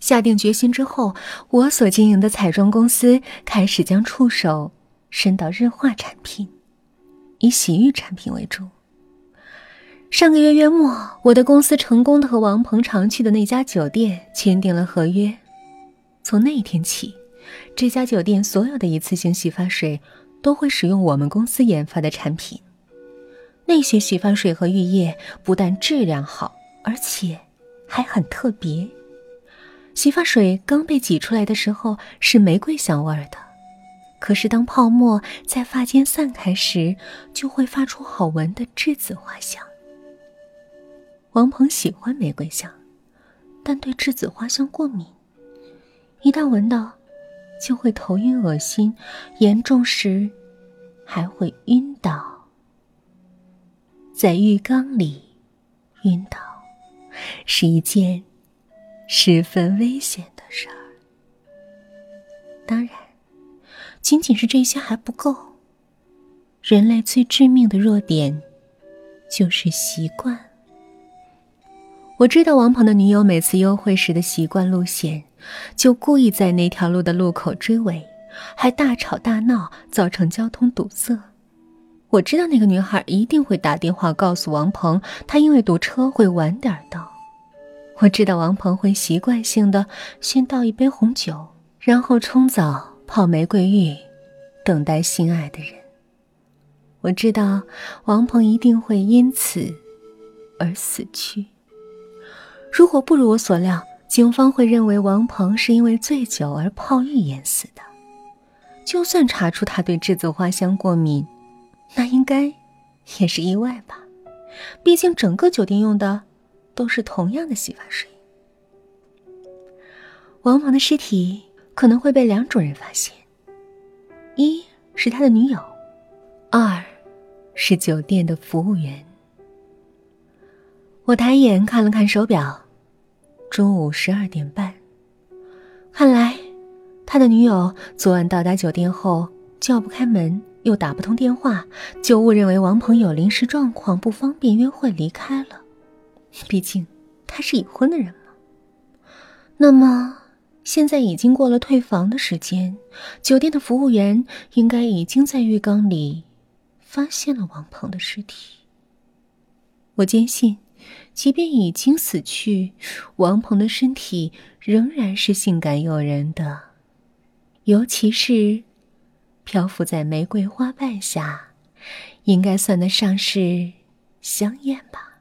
下定决心之后，我所经营的彩妆公司开始将触手伸到日化产品，以洗浴产品为主。上个月月末，我的公司成功的和王鹏常去的那家酒店签订了合约。从那一天起，这家酒店所有的一次性洗发水都会使用我们公司研发的产品。那些洗发水和浴液不但质量好，而且还很特别。洗发水刚被挤出来的时候是玫瑰香味的，可是当泡沫在发间散开时，就会发出好闻的栀子花香。王鹏喜欢玫瑰香，但对栀子花香过敏，一旦闻到，就会头晕恶心，严重时还会晕倒。在浴缸里晕倒是一件十分危险的事儿。当然，仅仅是这些还不够。人类最致命的弱点就是习惯。我知道王鹏的女友每次幽会时的习惯路线，就故意在那条路的路口追尾，还大吵大闹，造成交通堵塞。我知道那个女孩一定会打电话告诉王鹏，她因为堵车会晚点到。我知道王鹏会习惯性的先倒一杯红酒，然后冲澡泡玫瑰浴，等待心爱的人。我知道王鹏一定会因此而死去。如果不如我所料，警方会认为王鹏是因为醉酒而泡浴淹死的。就算查出他对栀子花香过敏。那应该也是意外吧，毕竟整个酒店用的都是同样的洗发水。王鹏的尸体可能会被两种人发现：一是他的女友，二是酒店的服务员。我抬眼看了看手表，中午十二点半。看来他的女友昨晚到达酒店后叫不开门。又打不通电话，就误认为王鹏有临时状况不方便约会离开了。毕竟他是已婚的人嘛。那么现在已经过了退房的时间，酒店的服务员应该已经在浴缸里发现了王鹏的尸体。我坚信，即便已经死去，王鹏的身体仍然是性感诱人的，尤其是。漂浮在玫瑰花瓣下，应该算得上是香艳吧。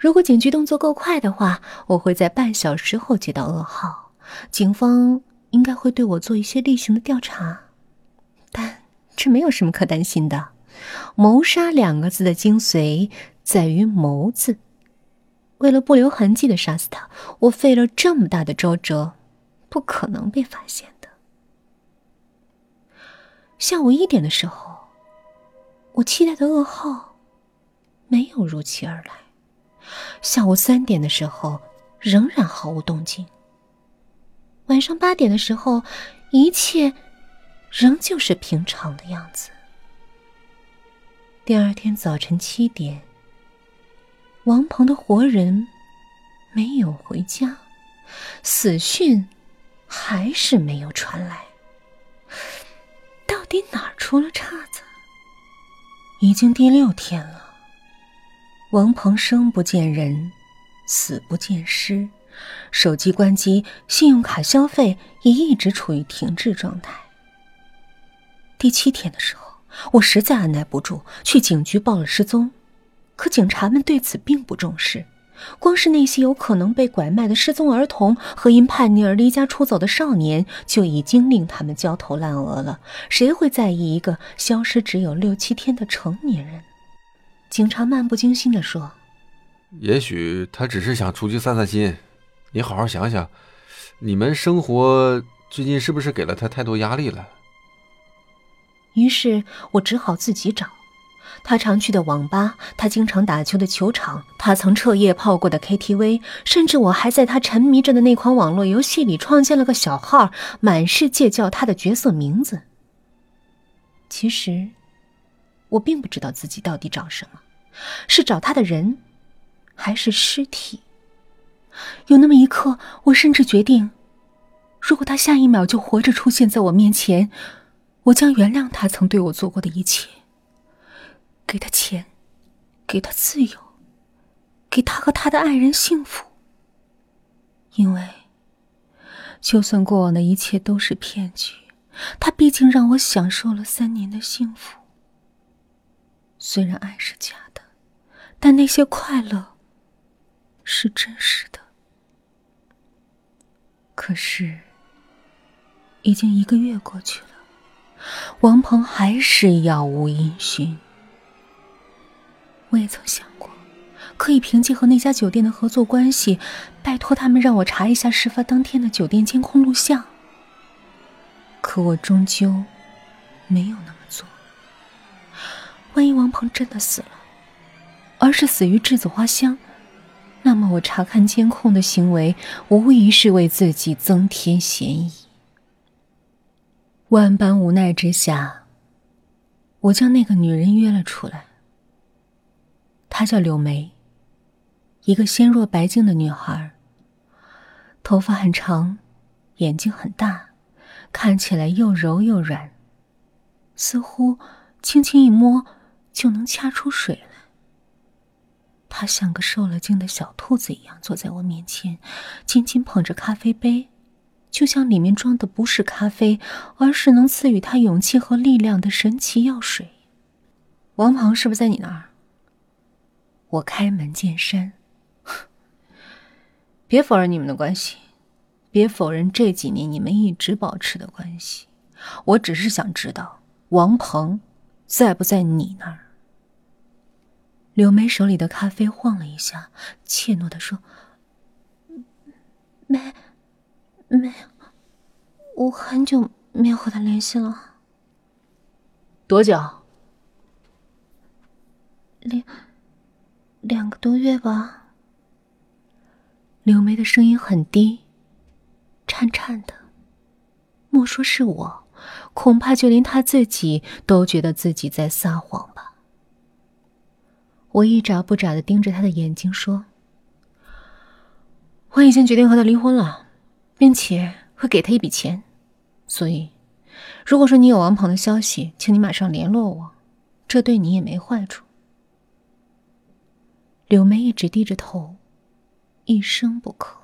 如果警局动作够快的话，我会在半小时后接到噩耗，警方应该会对我做一些例行的调查。但这没有什么可担心的。谋杀两个字的精髓在于“谋”字。为了不留痕迹的杀死他，我费了这么大的周折，不可能被发现的。下午一点的时候，我期待的噩耗没有如期而来。下午三点的时候，仍然毫无动静。晚上八点的时候，一切仍旧是平常的样子。第二天早晨七点，王鹏的活人没有回家，死讯还是没有传来。到底哪儿出了岔子？已经第六天了，王鹏生不见人，死不见尸，手机关机，信用卡消费也一直处于停滞状态。第七天的时候，我实在按耐不住，去警局报了失踪，可警察们对此并不重视。光是那些有可能被拐卖的失踪儿童和因叛逆而离家出走的少年，就已经令他们焦头烂额了。谁会在意一个消失只有六七天的成年人？警察漫不经心地说：“也许他只是想出去散散心。你好好想想，你们生活最近是不是给了他太多压力了？”于是我只好自己找。他常去的网吧，他经常打球的球场，他曾彻夜泡过的 KTV，甚至我还在他沉迷着的那款网络游戏里创建了个小号，满世界叫他的角色名字。其实，我并不知道自己到底找什么，是找他的人，还是尸体？有那么一刻，我甚至决定，如果他下一秒就活着出现在我面前，我将原谅他曾对我做过的一切，给他钱，给他自由，给他和他的爱人幸福。因为，就算过往的一切都是骗局，他毕竟让我享受了三年的幸福。虽然爱是假的，但那些快乐是真实的。可是，已经一个月过去了，王鹏还是杳无音讯。我也曾想过，可以凭借和那家酒店的合作关系，拜托他们让我查一下事发当天的酒店监控录像。可我终究没有那么做。万一王鹏真的死了，而是死于栀子花香。那么，我查看监控的行为，无疑是为自己增添嫌疑。万般无奈之下，我将那个女人约了出来。她叫柳梅，一个纤弱白净的女孩，头发很长，眼睛很大，看起来又柔又软，似乎轻轻一摸就能掐出水来。他像个受了惊的小兔子一样坐在我面前，紧紧捧着咖啡杯，就像里面装的不是咖啡，而是能赐予他勇气和力量的神奇药水。王鹏是不是在你那儿？我开门见山，别否认你们的关系，别否认这几年你们一直保持的关系。我只是想知道王鹏在不在你那儿。柳梅手里的咖啡晃了一下，怯懦的说：“没，没有，我很久没有和他联系了。多久？两两个多月吧。”柳梅的声音很低，颤颤的。莫说是我，恐怕就连他自己都觉得自己在撒谎吧。我一眨不眨的盯着他的眼睛说：“我已经决定和他离婚了，并且会给他一笔钱。所以，如果说你有王鹏的消息，请你马上联络我，这对你也没坏处。”柳梅一直低着头，一声不吭。